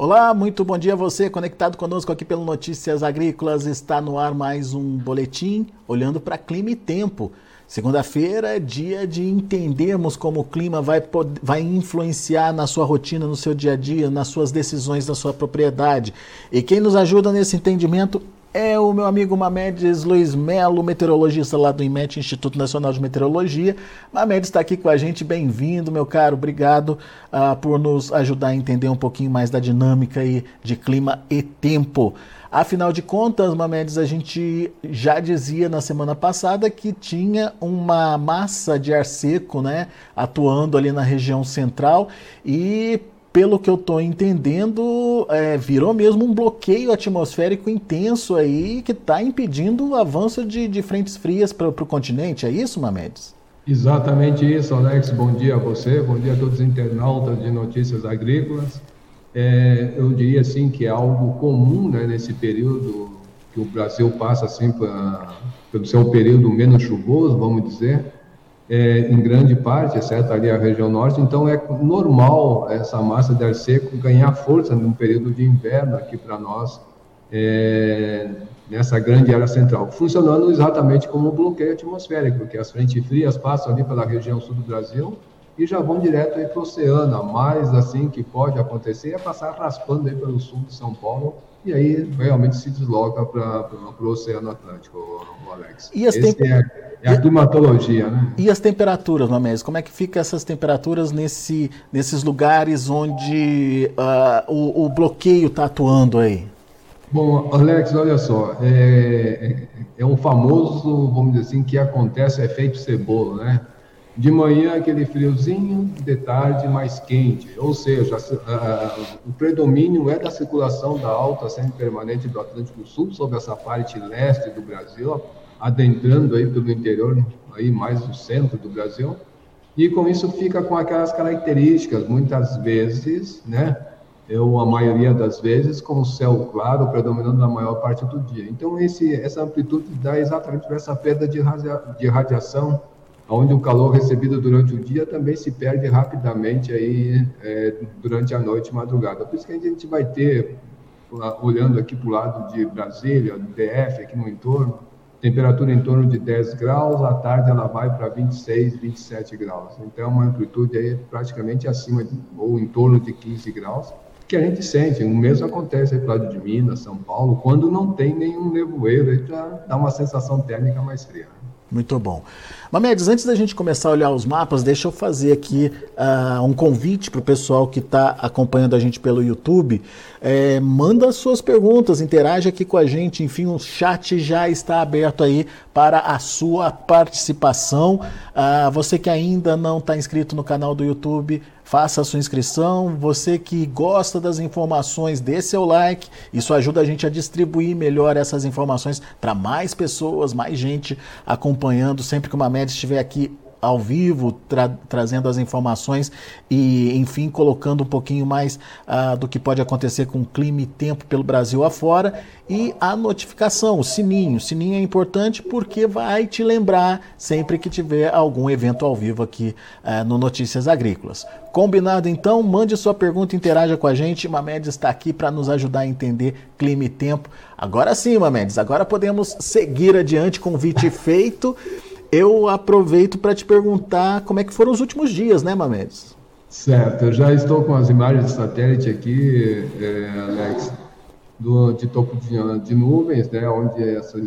Olá, muito bom dia a você conectado conosco aqui pelo Notícias Agrícolas. Está no ar mais um boletim olhando para clima e tempo. Segunda-feira é dia de entendermos como o clima vai, vai influenciar na sua rotina, no seu dia a dia, nas suas decisões da sua propriedade. E quem nos ajuda nesse entendimento é o meu amigo Mamedes Luiz Melo, meteorologista lá do IMET, Instituto Nacional de Meteorologia. Mamedes está aqui com a gente, bem-vindo, meu caro, obrigado uh, por nos ajudar a entender um pouquinho mais da dinâmica aí de clima e tempo. Afinal de contas, Mamedes, a gente já dizia na semana passada que tinha uma massa de ar seco, né, atuando ali na região central e pelo que eu estou entendendo, é, virou mesmo um bloqueio atmosférico intenso aí que está impedindo o avanço de, de frentes frias para o continente. É isso, Mamedes? Exatamente isso, Alex. Bom dia a você, bom dia a todos os internautas de notícias agrícolas. É, eu diria assim que é algo comum né, nesse período que o Brasil passa assim pra, pelo seu período menos chuvoso, vamos dizer é, em grande parte, exceto ali a região norte, então é normal essa massa de ar seco ganhar força num período de inverno aqui para nós, é, nessa grande área central, funcionando exatamente como um bloqueio atmosférico, porque as frentes frias passam ali pela região sul do Brasil e já vão direto aí para o oceano. A mais assim que pode acontecer é passar raspando aí pelo sul de São Paulo e aí realmente se desloca para o Oceano Atlântico, o Alex. E as temp... é, é, a climatologia, né? E as temperaturas, Mamés? Como é que fica essas temperaturas nesse, nesses lugares onde uh, o, o, bloqueio está atuando aí? Bom, Alex, olha só, é, é, é um famoso, vamos dizer assim, que acontece efeito cebola, né? De manhã aquele friozinho, de tarde mais quente, ou seja, o predomínio é da circulação da alta semi-permanente do Atlântico Sul sobre essa parte leste do Brasil, adentrando aí pelo interior, aí mais do centro do Brasil, e com isso fica com aquelas características, muitas vezes, né, ou a maioria das vezes, com o céu claro predominando na maior parte do dia. Então, esse, essa amplitude dá exatamente essa perda de, radia, de radiação onde o calor recebido durante o dia também se perde rapidamente aí é, durante a noite e madrugada. Por isso que a gente vai ter, olhando aqui para o lado de Brasília, do DF, aqui no entorno, temperatura em torno de 10 graus, à tarde ela vai para 26, 27 graus. Então, é uma amplitude aí praticamente acima de, ou em torno de 15 graus, que a gente sente. O mesmo acontece aí para lado de Minas, São Paulo, quando não tem nenhum nevoeiro, aí dá uma sensação térmica mais fria. Muito bom. Mamedes, antes da gente começar a olhar os mapas, deixa eu fazer aqui uh, um convite para o pessoal que está acompanhando a gente pelo YouTube. É, manda suas perguntas, interage aqui com a gente. Enfim, o chat já está aberto aí para a sua participação. Uh, você que ainda não está inscrito no canal do YouTube, faça a sua inscrição. Você que gosta das informações, dê seu like. Isso ajuda a gente a distribuir melhor essas informações para mais pessoas, mais gente acompanhando. Sempre que uma média estiver aqui ao vivo, tra trazendo as informações e, enfim, colocando um pouquinho mais uh, do que pode acontecer com clima e tempo pelo Brasil afora. E a notificação, o sininho. O sininho é importante porque vai te lembrar sempre que tiver algum evento ao vivo aqui uh, no Notícias Agrícolas. Combinado então? Mande sua pergunta, interaja com a gente. Mamedes está aqui para nos ajudar a entender clima e tempo. Agora sim, Mamedes, agora podemos seguir adiante. Convite feito eu aproveito para te perguntar como é que foram os últimos dias, né, Mamedes? Certo, eu já estou com as imagens de satélite aqui, é, Alex, do, de topo de, de, nuvens, né, onde essas,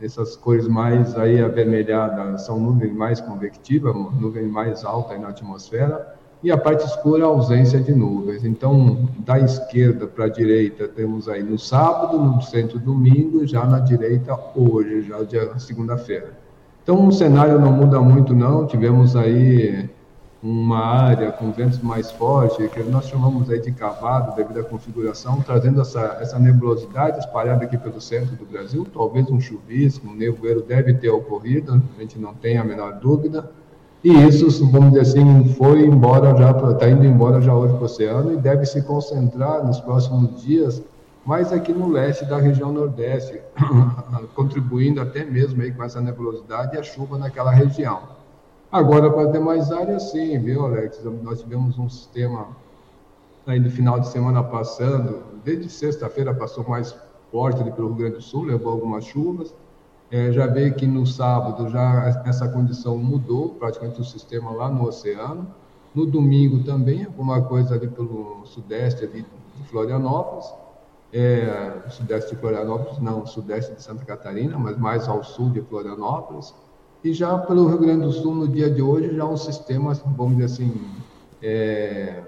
essas cores mais aí avermelhadas são nuvens mais convectivas, nuvem mais alta na atmosfera, e a parte escura a ausência de nuvens. Então, da esquerda para a direita, temos aí no sábado, no centro domingo, já na direita hoje, já dia segunda-feira. Então, o cenário não muda muito, não. Tivemos aí uma área com ventos mais fortes, que nós chamamos aí de cavado, devido à configuração, trazendo essa, essa nebulosidade espalhada aqui pelo centro do Brasil. Talvez um chuvisco, um nevoeiro deve ter ocorrido, a gente não tem a menor dúvida. E isso, vamos dizer assim, foi embora já, está indo embora já hoje para o oceano e deve se concentrar nos próximos dias mas aqui no leste da região nordeste, contribuindo até mesmo aí com essa nebulosidade e a chuva naquela região. Agora, para as demais áreas, sim, viu, Alex? Nós tivemos um sistema aí no final de semana passando, desde sexta-feira passou mais forte ali pelo Rio Grande do Sul, levou algumas chuvas. É, já veio que no sábado já essa condição mudou, praticamente o sistema lá no oceano. No domingo também, alguma coisa ali pelo sudeste ali de Florianópolis. É, sudeste de Florianópolis, não, sudeste de Santa Catarina, mas mais ao sul de Florianópolis. E já pelo Rio Grande do Sul, no dia de hoje, já um sistema, vamos dizer assim, é,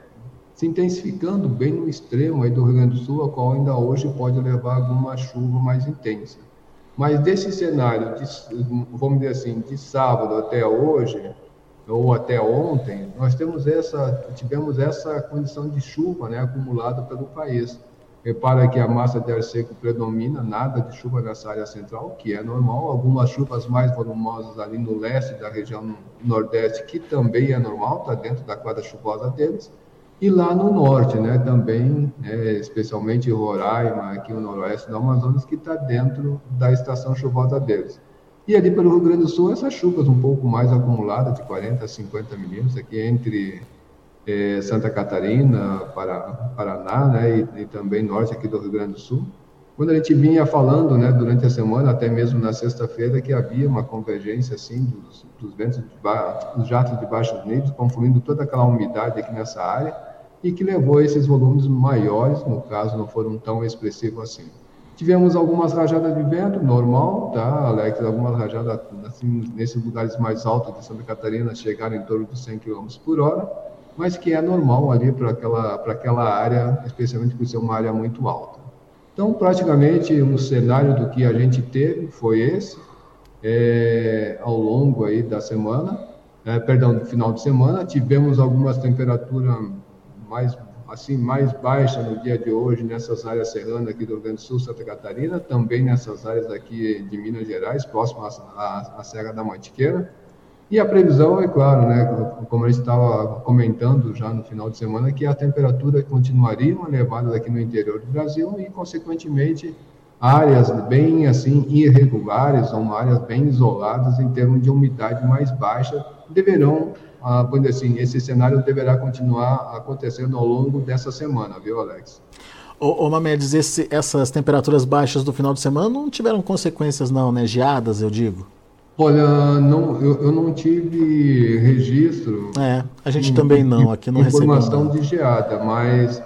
se intensificando bem no extremo aí do Rio Grande do Sul, a qual ainda hoje pode levar alguma chuva mais intensa. Mas desse cenário, de, vamos dizer assim, de sábado até hoje, ou até ontem, nós temos essa, tivemos essa condição de chuva né, acumulada pelo país. Repara que a massa de ar seco predomina, nada de chuva nessa área central, que é normal. Algumas chuvas mais volumosas ali no leste da região nordeste, que também é normal, está dentro da quadra chuvosa deles. E lá no norte, né, também, é, especialmente Roraima, aqui no noroeste do Amazonas, que está dentro da estação chuvosa deles. E ali pelo Rio Grande do Sul, essas chuvas um pouco mais acumuladas, de 40 a 50 milímetros, aqui entre é, Santa Catarina, Paraná, né, e, e, também norte aqui do Rio Grande do Sul. Quando a gente vinha falando, né, durante a semana, até mesmo na sexta-feira, que havia uma convergência, assim, dos, dos ventos, dos jatos de baixos níveis, confluindo toda aquela umidade aqui nessa área, e que levou a esses volumes maiores, no caso, não foram tão expressivos assim. Tivemos algumas rajadas de vento, normal, tá, Alex? Algumas rajadas, assim, nesses lugares mais altos de Santa Catarina, chegaram em torno de 100 km por hora, mas que é normal ali para aquela, aquela área, especialmente por ser uma área muito alta. Então, praticamente, um cenário do que a gente teve foi esse, é, ao longo aí da semana, é, perdão, do final de semana, tivemos algumas temperaturas mais assim mais baixa no dia de hoje nessas áreas serranas aqui do Rio Grande do Sul, Santa Catarina, também nessas áreas aqui de Minas Gerais, próximas à, à Serra da Mantiqueira. E a previsão é claro, né, como a gente estava comentando já no final de semana, que a temperatura continuaria elevada aqui no interior do Brasil e, consequentemente, áreas bem assim irregulares, são áreas bem isoladas em termos de umidade mais baixa, deverão, ah, assim, esse cenário deverá continuar acontecendo ao longo dessa semana, viu, Alex? Ô, ô Mamedes, esse, essas temperaturas baixas do final de semana não tiveram consequências não, né? Geadas, eu digo. Olha, não, eu, eu não tive registro. É, a gente de, também não, aqui não Informação de geada, mas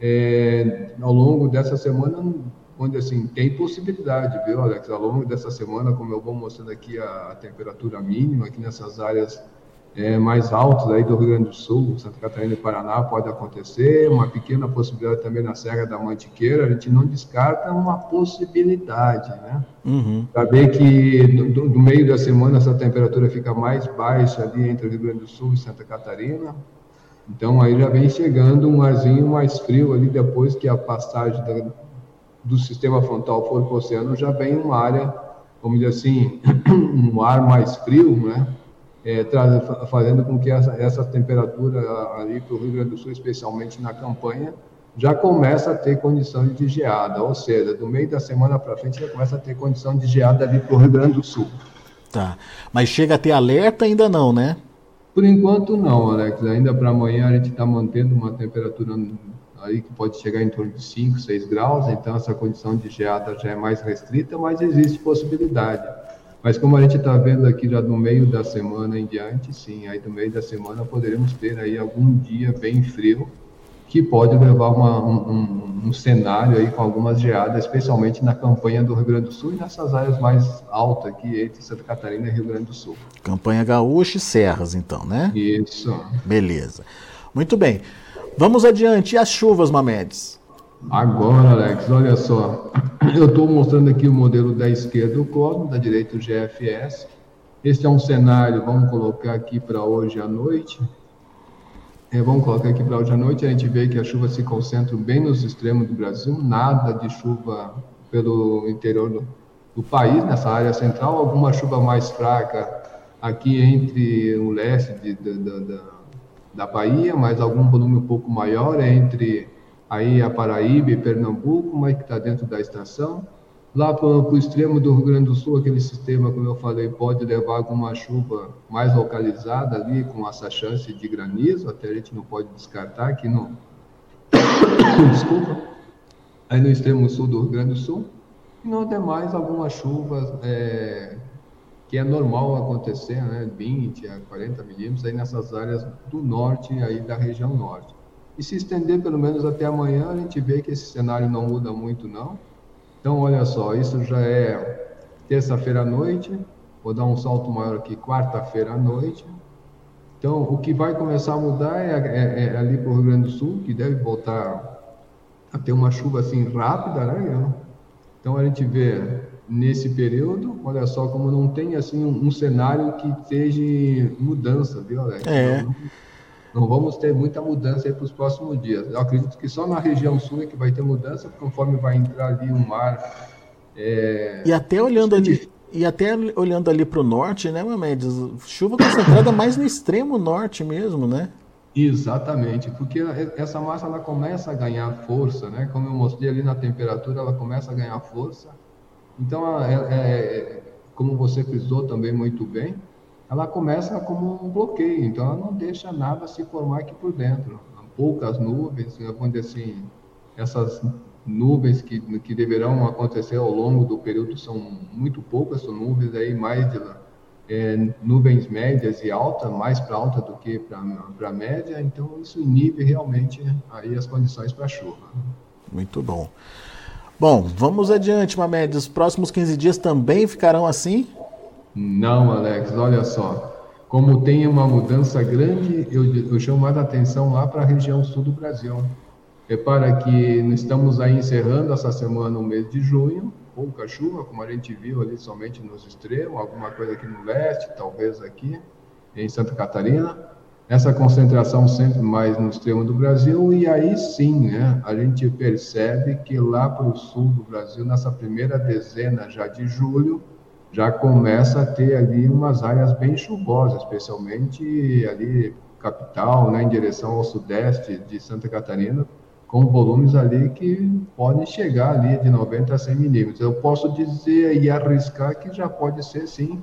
é, ao longo dessa semana, onde assim, tem possibilidade, viu, Alex? Ao longo dessa semana, como eu vou mostrando aqui a, a temperatura mínima, aqui nessas áreas é, mais altos aí do Rio Grande do Sul, Santa Catarina e Paraná pode acontecer, uma pequena possibilidade também na Serra da Mantiqueira, a gente não descarta uma possibilidade, né? Uhum. Saber que do, do, meio da semana essa temperatura fica mais baixa ali entre o Rio Grande do Sul e Santa Catarina, então aí já vem chegando um arzinho mais frio ali depois que a passagem da, do sistema frontal for para o oceano, já vem uma área, vamos dizer assim, um ar mais frio, né? É, fazendo com que essa, essa temperatura ali para o Rio Grande do Sul, especialmente na campanha, já começa a ter condição de geada, ou seja, do meio da semana para frente já começa a ter condição de geada ali para o Rio Grande do Sul. Tá, mas chega a ter alerta ainda não, né? Por enquanto não, Alex. Ainda para amanhã a gente está mantendo uma temperatura aí que pode chegar em torno de 5, 6 graus, então essa condição de geada já é mais restrita, mas existe possibilidade. Mas como a gente está vendo aqui já do meio da semana em diante, sim, aí do meio da semana poderemos ter aí algum dia bem frio que pode levar uma, um, um, cenário aí com algumas geadas, especialmente na campanha do Rio Grande do Sul e nessas áreas mais altas aqui entre Santa Catarina e Rio Grande do Sul. Campanha Gaúcha e Serras, então, né? Isso. Beleza. Muito bem. Vamos adiante. E as chuvas, Mamedes? Agora, Alex, olha só. Eu estou mostrando aqui o modelo da esquerda o Cosmo, da direita o GFS. Este é um cenário, vamos colocar aqui para hoje à noite. É, vamos colocar aqui para hoje à noite, a gente vê que a chuva se concentra bem nos extremos do Brasil, nada de chuva pelo interior do, do país, nessa área central, alguma chuva mais fraca aqui entre o leste de, de, de, da Bahia, mas algum volume um pouco maior entre aí a Paraíba e Pernambuco, mas que está dentro da estação. Lá para o extremo do Rio Grande do Sul, aquele sistema, como eu falei, pode levar alguma chuva mais localizada ali, com essa chance de granizo, até a gente não pode descartar que no, Desculpa. Aí no extremo sul do Rio Grande do Sul. E no demais, algumas chuvas é, que é normal acontecer, né? 20 a 40 milímetros aí nessas áreas do norte aí da região norte. E se estender pelo menos até amanhã, a gente vê que esse cenário não muda muito não. Então, olha só, isso já é terça-feira à noite, vou dar um salto maior aqui, quarta-feira à noite. Então, o que vai começar a mudar é, é, é ali para o Rio Grande do Sul, que deve voltar a ter uma chuva assim rápida, né? Então, a gente vê nesse período, olha só como não tem assim um, um cenário que esteja mudança, viu, Alex? É. Não, não vamos ter muita mudança para os próximos dias. Eu acredito que só na região sul é que vai ter mudança, conforme vai entrar ali o mar. É... E até olhando ali, e até olhando ali para o norte, né, Mamedes? Chuva concentrada mais no extremo norte mesmo, né? Exatamente, porque essa massa ela começa a ganhar força, né? Como eu mostrei ali na temperatura, ela começa a ganhar força. Então, é, é, como você frisou também muito bem, ela começa como um bloqueio, então ela não deixa nada se formar aqui por dentro. Poucas nuvens, vamos dizer assim, essas nuvens que, que deverão acontecer ao longo do período são muito poucas, são nuvens aí mais de é, nuvens médias e altas, mais para alta do que para média, então isso inibe realmente aí as condições para chuva. Muito bom. Bom, vamos adiante, Mamed. Os próximos 15 dias também ficarão assim? Não, Alex, olha só. Como tem uma mudança grande, eu, eu chamo mais atenção lá para a região sul do Brasil. Repara que estamos aí encerrando essa semana o mês de junho, pouca chuva, como a gente viu ali somente nos extremos, alguma coisa aqui no leste, talvez aqui em Santa Catarina. Essa concentração sempre mais no extremo do Brasil, e aí sim, né, a gente percebe que lá para o sul do Brasil, nessa primeira dezena já de julho, já começa a ter ali umas áreas bem chuvosas, especialmente ali capital, né, em direção ao sudeste de Santa Catarina, com volumes ali que podem chegar ali de 90 a 100 milímetros. Eu posso dizer e arriscar que já pode ser sim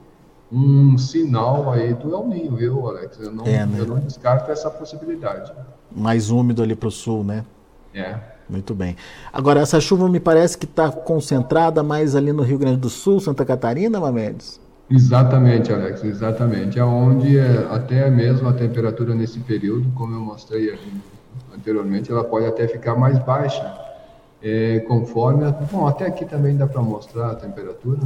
um sinal aí do El Ninho, viu, Alex? Eu não, é, né? eu não descarto essa possibilidade. Mais úmido ali para o sul, né? É. Muito bem. Agora, essa chuva me parece que está concentrada mais ali no Rio Grande do Sul, Santa Catarina, Mamedes? Exatamente, Alex, exatamente. Aonde é, até mesmo a temperatura nesse período, como eu mostrei anteriormente, ela pode até ficar mais baixa, é, conforme. A, bom, até aqui também dá para mostrar a temperatura.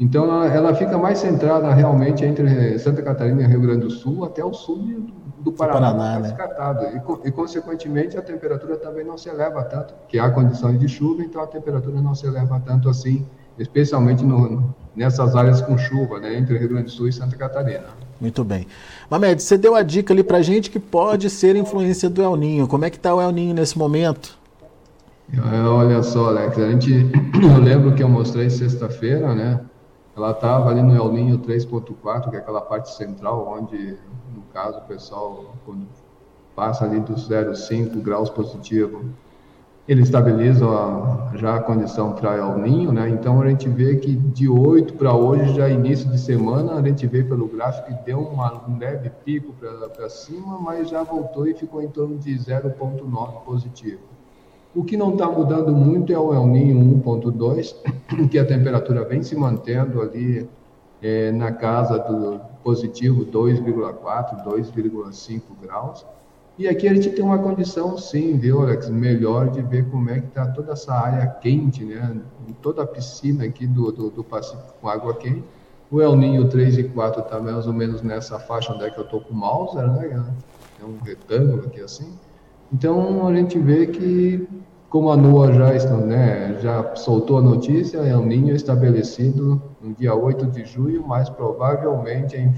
Então, ela, ela, fica mais centrada realmente entre Santa Catarina e Rio Grande do Sul, até o sul do, do Paraná, Paraná né? descartado. E, e, consequentemente, a temperatura também não se eleva tanto, que há condições de chuva, então a temperatura não se eleva tanto assim, especialmente no, nessas áreas com chuva, né, entre Rio Grande do Sul e Santa Catarina. Muito bem. Mamed, você deu a dica ali pra gente que pode ser influência do El Ninho. Como é que está o El Ninho nesse momento? É, olha só, Alex, a gente, eu lembro que eu mostrei sexta-feira, né, ela estava ali no El Ninho 3.4, que é aquela parte central, onde, no caso, o pessoal, quando passa ali dos 0,5 graus positivo, ele estabiliza a, já a condição para El Ninho, né? Então a gente vê que de 8 para hoje, já início de semana, a gente vê pelo gráfico que deu uma, um leve pico para cima, mas já voltou e ficou em torno de 0,9 positivo. O que não está mudando muito é o El Ninho 1.2, que a temperatura vem se mantendo ali é, na casa do positivo 2,4, 2,5 graus. E aqui a gente tem uma condição, sim, viu, Alex, melhor de ver como é que está toda essa área quente, né? Toda a piscina aqui do, do, do Pacífico com água quente. O El Ninho 3 e 4 está mais ou menos nessa faixa onde é que eu estou com o Mauser, né? É um retângulo aqui assim. Então a gente vê que, como a NOAA já, né, já soltou a notícia, é um ninho estabelecido no dia 8 de julho, mas provavelmente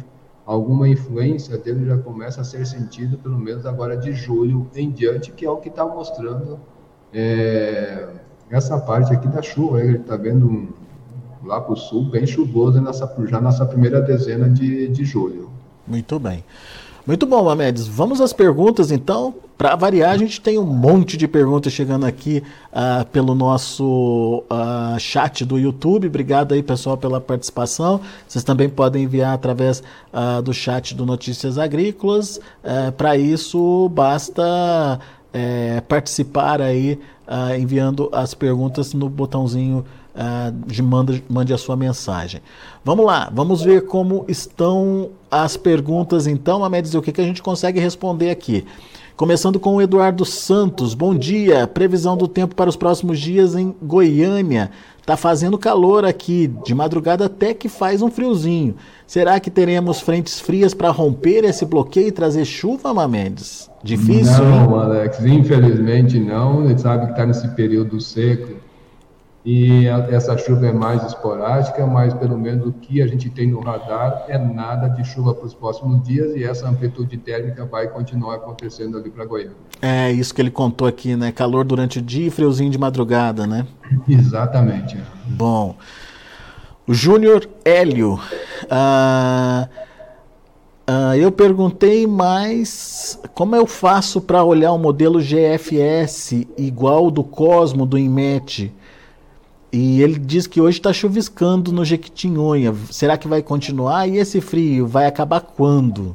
alguma influência dele já começa a ser sentido, pelo menos agora de julho em diante, que é o que está mostrando é, essa parte aqui da chuva. Ele está vendo um, lá para o sul bem chuvoso nessa, já nessa primeira dezena de, de julho. Muito bem. Muito bom, Amedes. Vamos às perguntas, então. Para variar, a gente tem um monte de perguntas chegando aqui uh, pelo nosso uh, chat do YouTube. Obrigado aí, pessoal, pela participação. Vocês também podem enviar através uh, do chat do Notícias Agrícolas. Eh, Para isso, basta é, participar aí, enviando as perguntas no botãozinho uh, de manda, mande a sua mensagem. Vamos lá, vamos ver como estão as perguntas então, Amédios, o que, que a gente consegue responder aqui. Começando com o Eduardo Santos. Bom dia. Previsão do tempo para os próximos dias em Goiânia. Tá fazendo calor aqui, de madrugada até que faz um friozinho. Será que teremos frentes frias para romper esse bloqueio e trazer chuva, Mamedes? Difícil, Não, hein? Alex, infelizmente não. A gente sabe que está nesse período seco e essa chuva é mais esporádica, mas pelo menos o que a gente tem no radar é nada de chuva para os próximos dias e essa amplitude térmica vai continuar acontecendo ali para Goiânia. É isso que ele contou aqui, né? Calor durante o dia e friozinho de madrugada, né? Exatamente. Bom, o Júnior Hélio. Ah, ah, eu perguntei mais como eu faço para olhar o modelo GFS igual do Cosmo do IMET e ele diz que hoje está chuviscando no Jequitinhonha. Será que vai continuar? E esse frio vai acabar quando?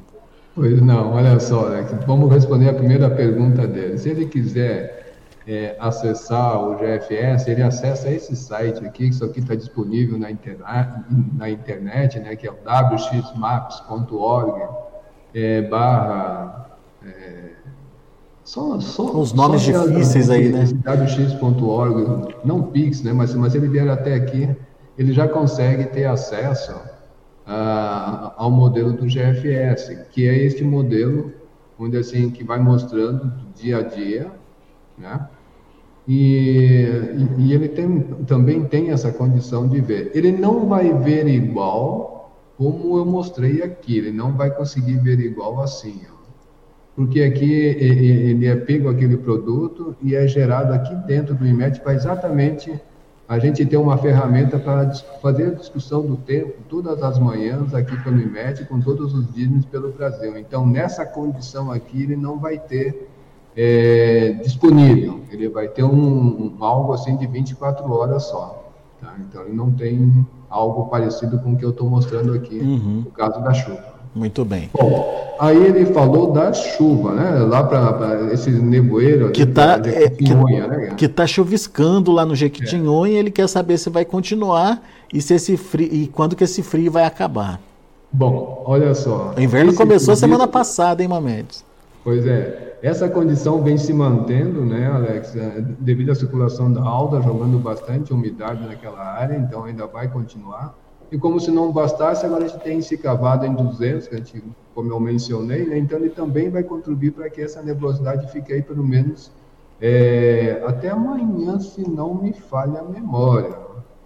Pois não, olha só, né? vamos responder a primeira pergunta dele. Se ele quiser é, acessar o GFS, ele acessa esse site aqui, isso aqui está disponível na internet, na internet, né, que é o wxmaps.org é, barra é, só, só, Os nomes difíceis aí, né? wx.org, não Pix, né? Mas, mas ele vier até aqui, ele já consegue ter acesso a, ao modelo do GFS, que é este modelo onde assim que vai mostrando do dia a dia, né? E, e, e, ele tem, também tem essa condição de ver. Ele não vai ver igual como eu mostrei aqui, ele não vai conseguir ver igual assim, ó porque aqui ele é pego aquele produto e é gerado aqui dentro do IMET para exatamente a gente ter uma ferramenta para fazer a discussão do tempo todas as manhãs aqui pelo IMET com todos os dias pelo Brasil. Então, nessa condição aqui, ele não vai ter é, disponível, ele vai ter um, um, algo assim de 24 horas só. Tá? Então, ele não tem algo parecido com o que eu estou mostrando aqui, uhum. no caso da chuva. Muito bem. Bom, aí ele falou da chuva, né? Lá para esse nevoeiro que está é, que, né, que tá chuviscando lá no Jequitinhonha, é. ele quer saber se vai continuar e se esse frio e quando que esse frio vai acabar. Bom, olha só. O inverno começou semana passada, hein, Mamedes? Pois é. Essa condição vem se mantendo, né, Alex, é, devido à circulação da alta, jogando bastante umidade naquela área, então ainda vai continuar. E como se não bastasse, agora a gente tem esse cavado em 200, que a gente, como eu mencionei, né? então ele também vai contribuir para que essa nebulosidade fique aí pelo menos é, até amanhã, se não me falha a memória.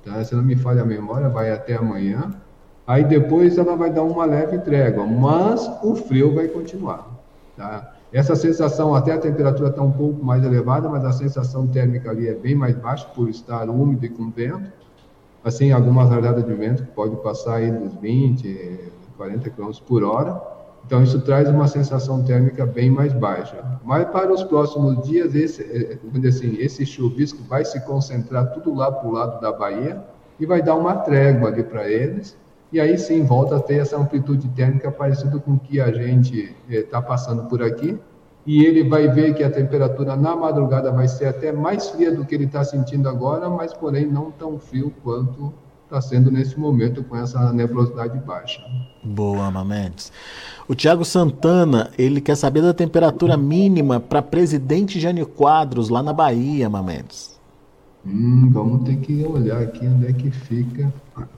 Tá? Se não me falha a memória, vai até amanhã. Aí depois ela vai dar uma leve trégua, mas o frio vai continuar. Tá? Essa sensação, até a temperatura está um pouco mais elevada, mas a sensação térmica ali é bem mais baixa por estar úmido e com vento assim, algumas rajadas de vento que pode passar aí dos 20, 40 km por hora. Então, isso traz uma sensação térmica bem mais baixa. Mas para os próximos dias, esse, é, assim, esse chuvisco vai se concentrar tudo lá para o lado da Bahia e vai dar uma trégua ali para eles. E aí sim volta a ter essa amplitude térmica parecida com o que a gente está eh, passando por aqui e ele vai ver que a temperatura na madrugada vai ser até mais fria do que ele está sentindo agora, mas porém não tão frio quanto está sendo nesse momento com essa nebulosidade baixa. Boa, Mamedes. O Tiago Santana, ele quer saber da temperatura mínima para presidente Jânio Quadros lá na Bahia, Mamedes. Hum, vamos ter que olhar aqui onde é que fica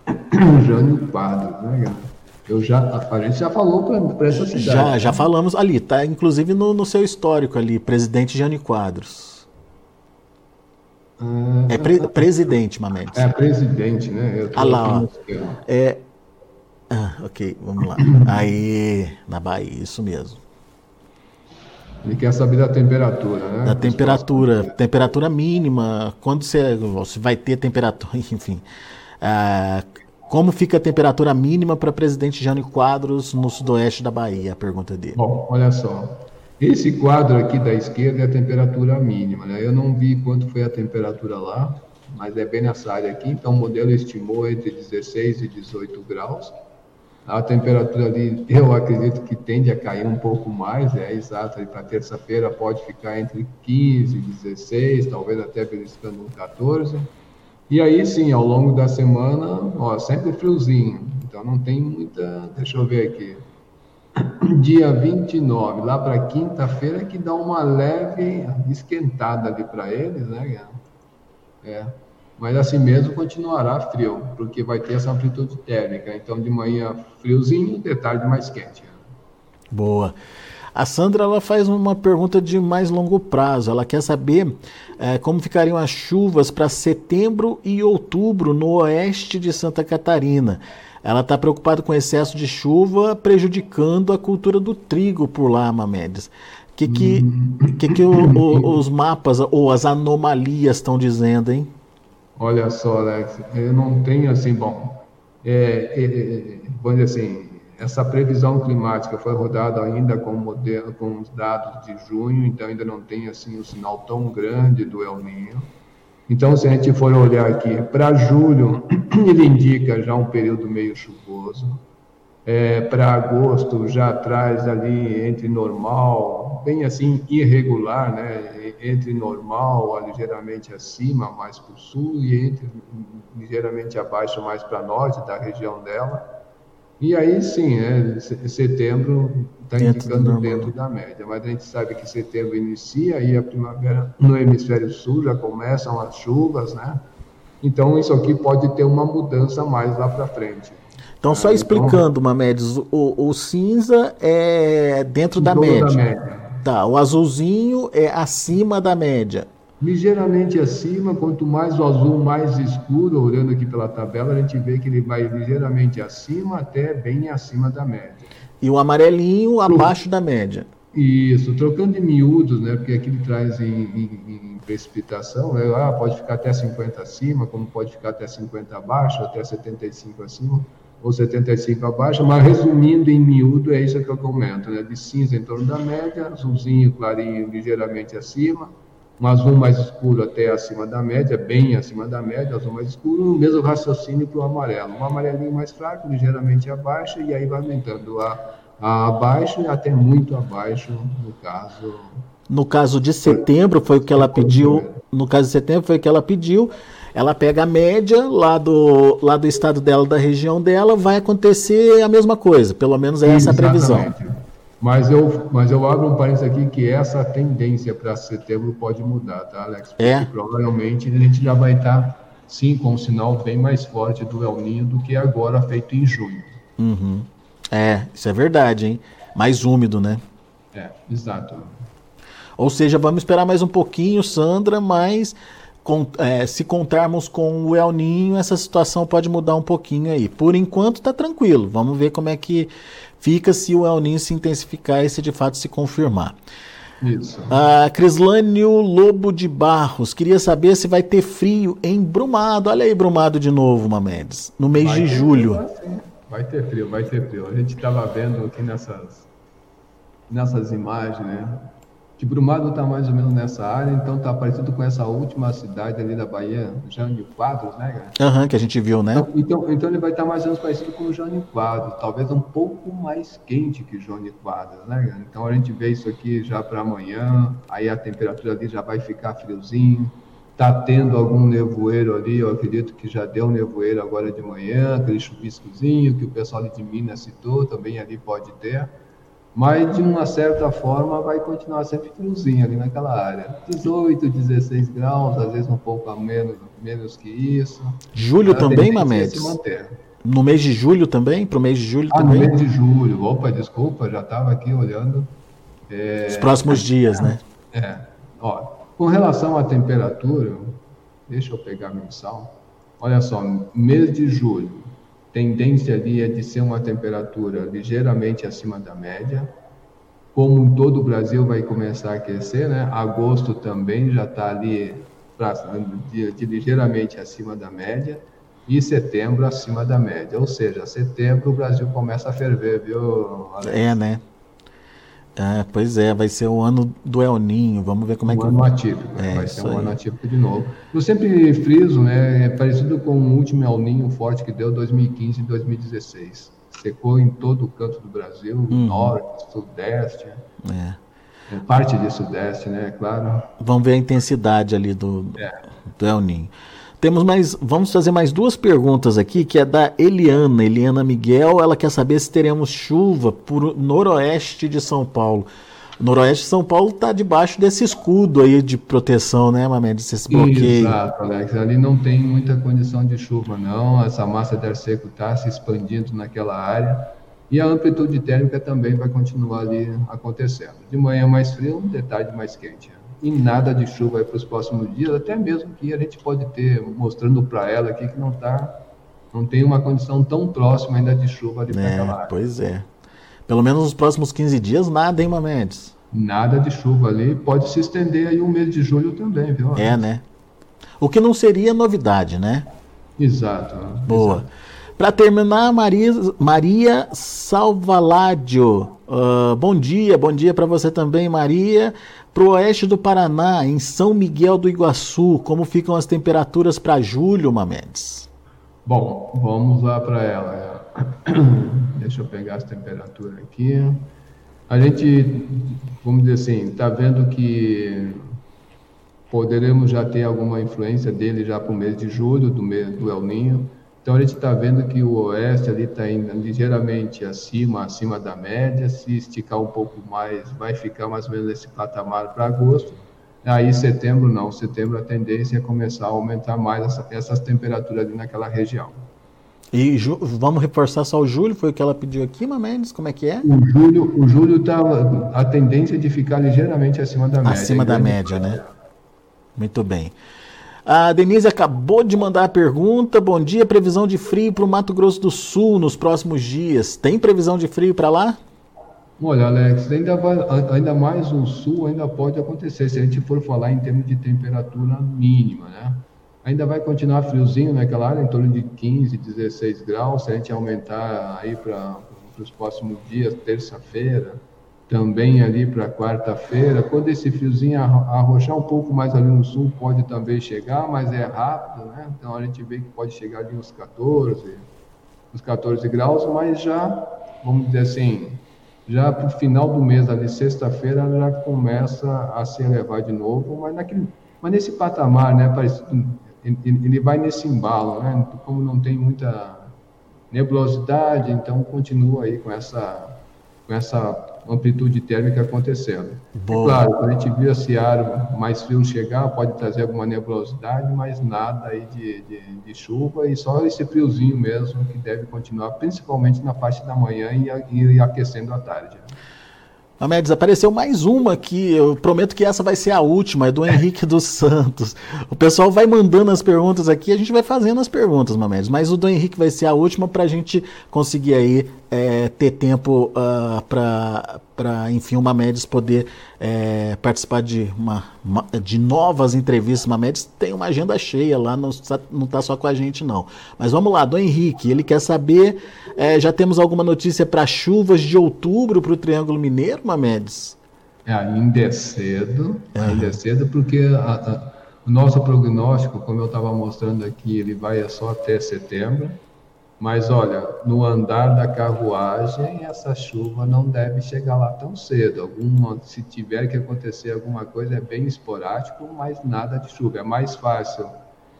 Jânio Quadros, né, galera? Eu já, a gente já falou para essa cidade. Já, já falamos ali, tá inclusive no, no seu histórico ali, presidente Jânio Quadros. Ah, é pre, presidente, Mamedes. É presidente, né? ah lá, ó. É, ah, ok, vamos lá. Aí, na Bahia, isso mesmo. Ele quer saber da temperatura, né? Da temperatura, temperatura mínima, quando você, você vai ter temperatura, enfim. Ah, como fica a temperatura mínima para presidente Jânio Quadros no sudoeste da Bahia? A pergunta dele. Bom, olha só. Esse quadro aqui da esquerda é a temperatura mínima, né? Eu não vi quanto foi a temperatura lá, mas é bem nessa área aqui. Então, o modelo estimou entre 16 e 18 graus. A temperatura ali, eu acredito que tende a cair um pouco mais, é exato, para terça-feira pode ficar entre 15 e 16, talvez até beliscando 14. E aí sim, ao longo da semana, ó, sempre friozinho, então não tem muita. Deixa eu ver aqui. Dia 29, lá para quinta-feira, que dá uma leve esquentada ali para eles, né? É. Mas assim mesmo continuará frio, porque vai ter essa amplitude térmica. Então de manhã friozinho, de tarde mais quente. Boa. A Sandra ela faz uma pergunta de mais longo prazo. Ela quer saber é, como ficariam as chuvas para setembro e outubro no oeste de Santa Catarina. Ela está preocupada com excesso de chuva prejudicando a cultura do trigo por lá, Mamedes. O que, que, que, que o, o, os mapas ou as anomalias estão dizendo, hein? Olha só, Alex, eu não tenho assim, bom, é, é, é vamos dizer assim, essa previsão climática foi rodada ainda com, modelo, com os dados de junho, então ainda não tem assim um sinal tão grande do El Niño. Então, se a gente for olhar aqui para julho, ele indica já um período meio chuvoso. É, para agosto já traz ali entre normal, bem assim irregular, né? Entre normal, ligeiramente acima, mais para o sul, e entre ligeiramente abaixo, mais para norte da região dela. E aí sim, é, setembro está indicando dentro da média, mas a gente sabe que setembro inicia aí a primavera no hemisfério sul, já começam as chuvas, né? Então isso aqui pode ter uma mudança mais lá para frente. Então, só é, explicando, então, Mamedes, o, o, cinza é dentro da média. da média. Tá, o azulzinho é acima da média ligeiramente acima, quanto mais o azul mais escuro, olhando aqui pela tabela, a gente vê que ele vai ligeiramente acima até bem acima da média. E o amarelinho abaixo da média. Isso, trocando de miúdos, né, porque aqui ele traz em, em, em precipitação, né, ah, pode ficar até 50 acima, como pode ficar até 50 abaixo, até 75 acima, ou 75 abaixo, mas resumindo em miúdo, é isso que eu comento, né, de cinza em torno da média, azulzinho, clarinho, ligeiramente acima, um azul mais escuro até acima da média, bem acima da média, azul mais escuro, o mesmo raciocínio para o amarelo. Um amarelinho mais fraco, ligeiramente abaixo, e aí vai aumentando a, a abaixo e até muito abaixo, no caso. No caso de setembro, foi o que ela pediu. No caso de setembro, foi o que ela pediu. Ela pega a média lá do, lá do estado dela, da região dela, vai acontecer a mesma coisa. Pelo menos é essa a previsão. Mas eu, mas eu abro um parênteses aqui que essa tendência para setembro pode mudar, tá, Alex? Porque é. provavelmente a gente já vai estar, sim, com um sinal bem mais forte do El Ninho do que agora feito em junho. Uhum. É, isso é verdade, hein? Mais úmido, né? É, exato. Ou seja, vamos esperar mais um pouquinho, Sandra, mas com, é, se contarmos com o El Ninho, essa situação pode mudar um pouquinho aí. Por enquanto tá tranquilo. Vamos ver como é que fica se o El Ninho se intensificar e se de fato se confirmar. Isso. A Crislânio Lobo de Barros queria saber se vai ter frio em Brumado. Olha aí, Brumado de novo, Mamedes, no mês vai de julho. Frio, vai ter frio, vai ter frio. A gente estava vendo aqui nessas, nessas imagens, né? Que Brumado está mais ou menos nessa área, então está parecido com essa última cidade ali da Bahia, Jânio Quadros, né, cara? Aham, uhum, que a gente viu, né? Então, então, então, ele vai estar tá mais ou menos parecido com o Jânio Quadros, talvez um pouco mais quente que o Jânio Quadros, né, cara? Então a gente vê isso aqui já para amanhã, aí a temperatura ali já vai ficar friozinho, tá tendo algum nevoeiro ali, eu acredito que já deu nevoeiro agora de manhã, aquele chuviscozinho que o pessoal de Minas citou, também ali pode ter mas de uma certa forma vai continuar sempre friozinho ali naquela área. 18, 16 graus, às vezes um pouco a menos, menos que isso. Julho também, Mamedes? No mês de julho também? Para o mês de julho ah, também? no mês de julho. Opa, desculpa, já estava aqui olhando. É... Os próximos dias, né? É. Ó, com relação à temperatura, deixa eu pegar mensal. Olha só, mês de julho, tendência ali é de ser uma temperatura ligeiramente acima da média. Como todo o Brasil vai começar a aquecer, né? Agosto também já está ali pra, de, de ligeiramente acima da média e setembro acima da média. Ou seja, setembro o Brasil começa a ferver, viu, Alex? É, né? É, pois é, vai ser o ano do El Ninho, vamos ver como é um que... Um ano atípico, é, vai ser um aí. ano atípico de novo. Eu sempre friso, né, é parecido com o último El Ninho forte que deu 2015 e 2016. secou em todo o canto do Brasil, uhum. norte, sudeste. É. é. Parte de sudeste, né? Claro. Vamos ver a intensidade ali do, é. do El Ninho. Temos mais, vamos fazer mais duas perguntas aqui, que é da Eliana, Eliana Miguel. Ela quer saber se teremos chuva por noroeste de São Paulo. Noroeste de São Paulo está debaixo desse escudo aí de proteção, né, Mamedes? Esse bloqueio. Exato, Alex. Ali não tem muita condição de chuva, não. Essa massa de ar seco está se expandindo naquela área. E a amplitude térmica também vai continuar ali acontecendo. De manhã mais frio, de tarde mais quente e nada de chuva para os próximos dias, até mesmo que a gente pode ter, mostrando para ela aqui que não tá, não tem uma condição tão próxima ainda de chuva ali para é, aquela área. Pois é. Pelo menos nos próximos 15 dias, nada, hein, Mamedes? Nada de chuva ali, pode se estender aí o mês de julho também, viu? É, né? O que não seria novidade, né? Exato. Boa. Para terminar, Maria, Maria Salvaládio. Uh, bom dia, bom dia para você também, Maria. Para o oeste do Paraná, em São Miguel do Iguaçu, como ficam as temperaturas para julho, Mamedes? Bom, vamos lá para ela. Deixa eu pegar as temperaturas aqui. A gente, vamos dizer assim, está vendo que poderemos já ter alguma influência dele já para o mês de julho, do, mês, do El Ninho. Então a gente está vendo que o oeste ali está ligeiramente acima, acima da média. Se esticar um pouco mais, vai ficar mais ou menos nesse patamar para agosto. Aí setembro não, setembro a tendência é começar a aumentar mais essa, essas temperaturas ali naquela região. E vamos reforçar só o julho, foi o que ela pediu aqui, Mendes, como é que é? O julho, o julho tá a tendência de ficar ligeiramente acima da média. Acima da média, né? Muito bem. A Denise acabou de mandar a pergunta. Bom dia, previsão de frio para o Mato Grosso do Sul nos próximos dias. Tem previsão de frio para lá? Olha, Alex, ainda, vai, ainda mais o sul ainda pode acontecer, se a gente for falar em termos de temperatura mínima, né? Ainda vai continuar friozinho naquela área, em torno de 15, 16 graus, se a gente aumentar aí para os próximos dias, terça-feira, também ali para quarta-feira. Quando esse friozinho arrochar um pouco mais ali no sul, pode também chegar, mas é rápido, né? Então a gente vê que pode chegar ali uns 14, uns 14 graus, mas já, vamos dizer assim, já para o final do mês, ali sexta-feira, já começa a se elevar de novo, mas, naquele, mas nesse patamar, né? Ele vai nesse embalo, né? Como não tem muita nebulosidade, então continua aí com essa, com essa amplitude térmica acontecendo. É claro, quando a gente viu esse ar mais frio chegar, pode trazer alguma nebulosidade, mas nada aí de, de, de, chuva e só esse friozinho mesmo que deve continuar, principalmente na parte da manhã e, e aquecendo à tarde. Amédes, apareceu mais uma aqui. Eu prometo que essa vai ser a última, é do Henrique dos Santos. O pessoal vai mandando as perguntas aqui, a gente vai fazendo as perguntas, Mamedes. Mas o do Henrique vai ser a última para a gente conseguir aí é, ter tempo uh, ah, para, enfim, o Mamedes poder é, participar de, uma, de novas entrevistas. O Mamedes tem uma agenda cheia lá, não está não tá só com a gente, não. Mas vamos lá, do Henrique, ele quer saber, é, já temos alguma notícia para chuvas de outubro para o Triângulo Mineiro, Mamedes? É, ainda é cedo, ainda é cedo, porque a, a, o nosso prognóstico, como eu estava mostrando aqui, ele vai só até setembro. Mas olha, no andar da carruagem, essa chuva não deve chegar lá tão cedo. Alguma, se tiver que acontecer alguma coisa, é bem esporádico, mas nada de chuva. É mais fácil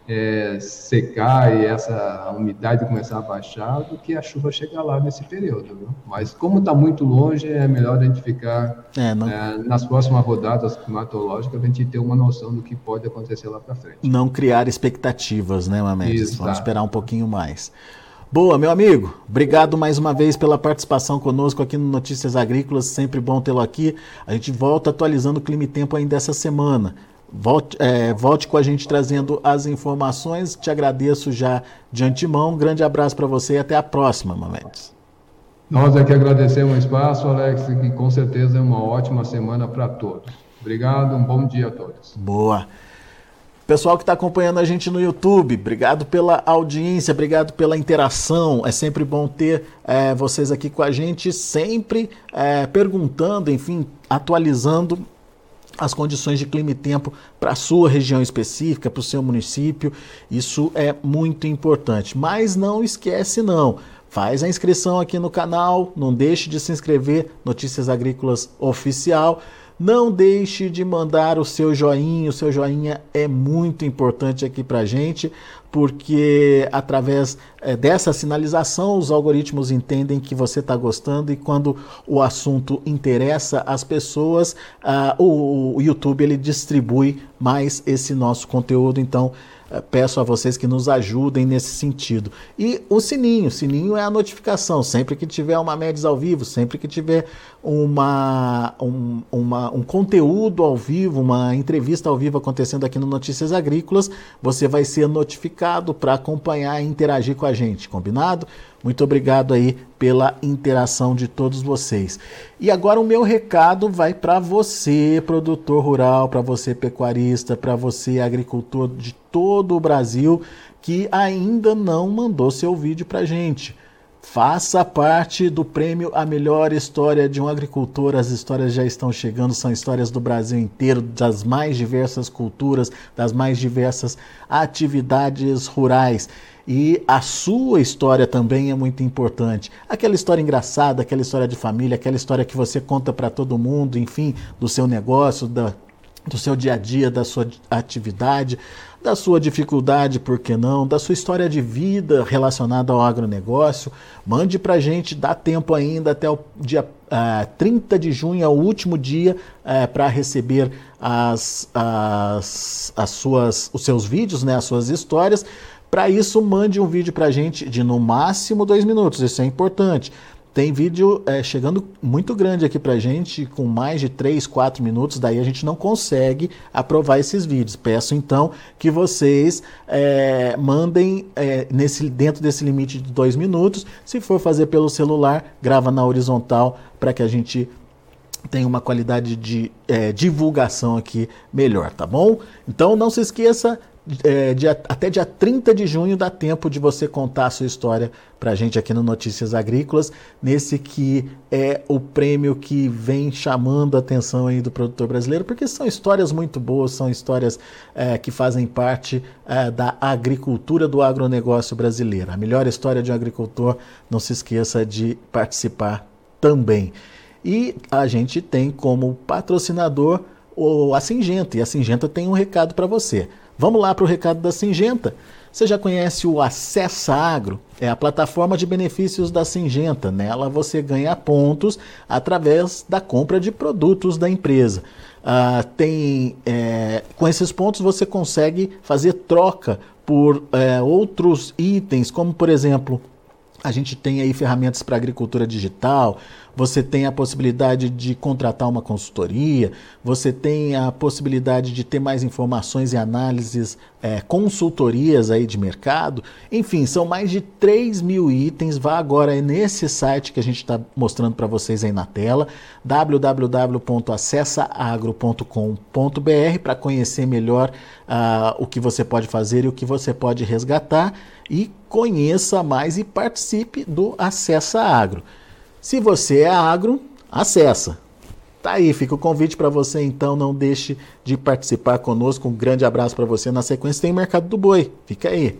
é, secar e essa umidade começar a baixar do que a chuva chegar lá nesse período. Viu? Mas como está muito longe, é melhor a gente ficar é, não... é, nas próximas rodadas climatológicas, a gente ter uma noção do que pode acontecer lá para frente. Não criar expectativas, né, Mamedes? Vamos esperar um pouquinho mais. Boa, meu amigo. Obrigado mais uma vez pela participação conosco aqui no Notícias Agrícolas. Sempre bom tê-lo aqui. A gente volta atualizando o clima e tempo ainda essa semana. Volte, é, volte com a gente trazendo as informações. Te agradeço já de antemão. Um grande abraço para você e até a próxima, Mamedes. Nós é que agradecemos o espaço, Alex, que com certeza é uma ótima semana para todos. Obrigado, um bom dia a todos. Boa. Pessoal que está acompanhando a gente no YouTube, obrigado pela audiência, obrigado pela interação. É sempre bom ter é, vocês aqui com a gente, sempre é, perguntando, enfim, atualizando as condições de clima e tempo para a sua região específica, para o seu município. Isso é muito importante. Mas não esquece não faz a inscrição aqui no canal, não deixe de se inscrever, Notícias Agrícolas Oficial. Não deixe de mandar o seu joinha, o seu joinha é muito importante aqui para gente, porque através é, dessa sinalização os algoritmos entendem que você está gostando e quando o assunto interessa as pessoas, uh, o, o YouTube ele distribui mais esse nosso conteúdo. Então eh, peço a vocês que nos ajudem nesse sentido. E o sininho, sininho é a notificação, sempre que tiver uma Médias ao vivo, sempre que tiver uma, um, uma, um conteúdo ao vivo, uma entrevista ao vivo acontecendo aqui no Notícias Agrícolas, você vai ser notificado para acompanhar e interagir com a gente, combinado? Muito obrigado aí pela interação de todos vocês. E agora o meu recado vai para você, produtor rural, para você pecuarista, para você agricultor de todo o Brasil que ainda não mandou seu vídeo para gente. Faça parte do prêmio A Melhor História de um Agricultor. As histórias já estão chegando, são histórias do Brasil inteiro, das mais diversas culturas, das mais diversas atividades rurais. E a sua história também é muito importante. Aquela história engraçada, aquela história de família, aquela história que você conta para todo mundo, enfim, do seu negócio, da, do seu dia a dia, da sua atividade, da sua dificuldade, por que não, da sua história de vida relacionada ao agronegócio. Mande para a gente, dá tempo ainda até o dia uh, ah, 30 de junho, é o último dia uh, para receber as, as, as suas, os seus vídeos, né, as suas histórias. Para isso, mande um vídeo para a gente de no máximo dois minutos, isso é importante. Tem vídeo é, chegando muito grande aqui para gente, com mais de 3, 4 minutos, daí a gente não consegue aprovar esses vídeos. Peço então que vocês é, mandem é, nesse, dentro desse limite de 2 minutos. Se for fazer pelo celular, grava na horizontal para que a gente tenha uma qualidade de é, divulgação aqui melhor, tá bom? Então não se esqueça, é, dia, até dia 30 de junho dá tempo de você contar a sua história para a gente aqui no Notícias Agrícolas, nesse que é o prêmio que vem chamando a atenção aí do produtor brasileiro, porque são histórias muito boas, são histórias é, que fazem parte é, da agricultura do agronegócio brasileiro. A melhor história de um agricultor, não se esqueça de participar também. E a gente tem como patrocinador o, a Singenta, e a Singenta tem um recado para você. Vamos lá para o recado da Singenta. Você já conhece o Acessa Agro? É a plataforma de benefícios da Singenta. Nela você ganha pontos através da compra de produtos da empresa. Ah, tem, é, com esses pontos você consegue fazer troca por é, outros itens, como por exemplo a gente tem aí ferramentas para agricultura digital, você tem a possibilidade de contratar uma consultoria, você tem a possibilidade de ter mais informações e análises, é, consultorias aí de mercado. Enfim, são mais de 3 mil itens. Vá agora nesse site que a gente está mostrando para vocês aí na tela, www.acessaagro.com.br para conhecer melhor uh, o que você pode fazer e o que você pode resgatar e conheça mais e participe do Acessa Agro. Se você é agro, acessa. Tá aí, fica o convite para você então, não deixe de participar conosco. Um grande abraço para você. Na sequência tem o Mercado do Boi. Fica aí.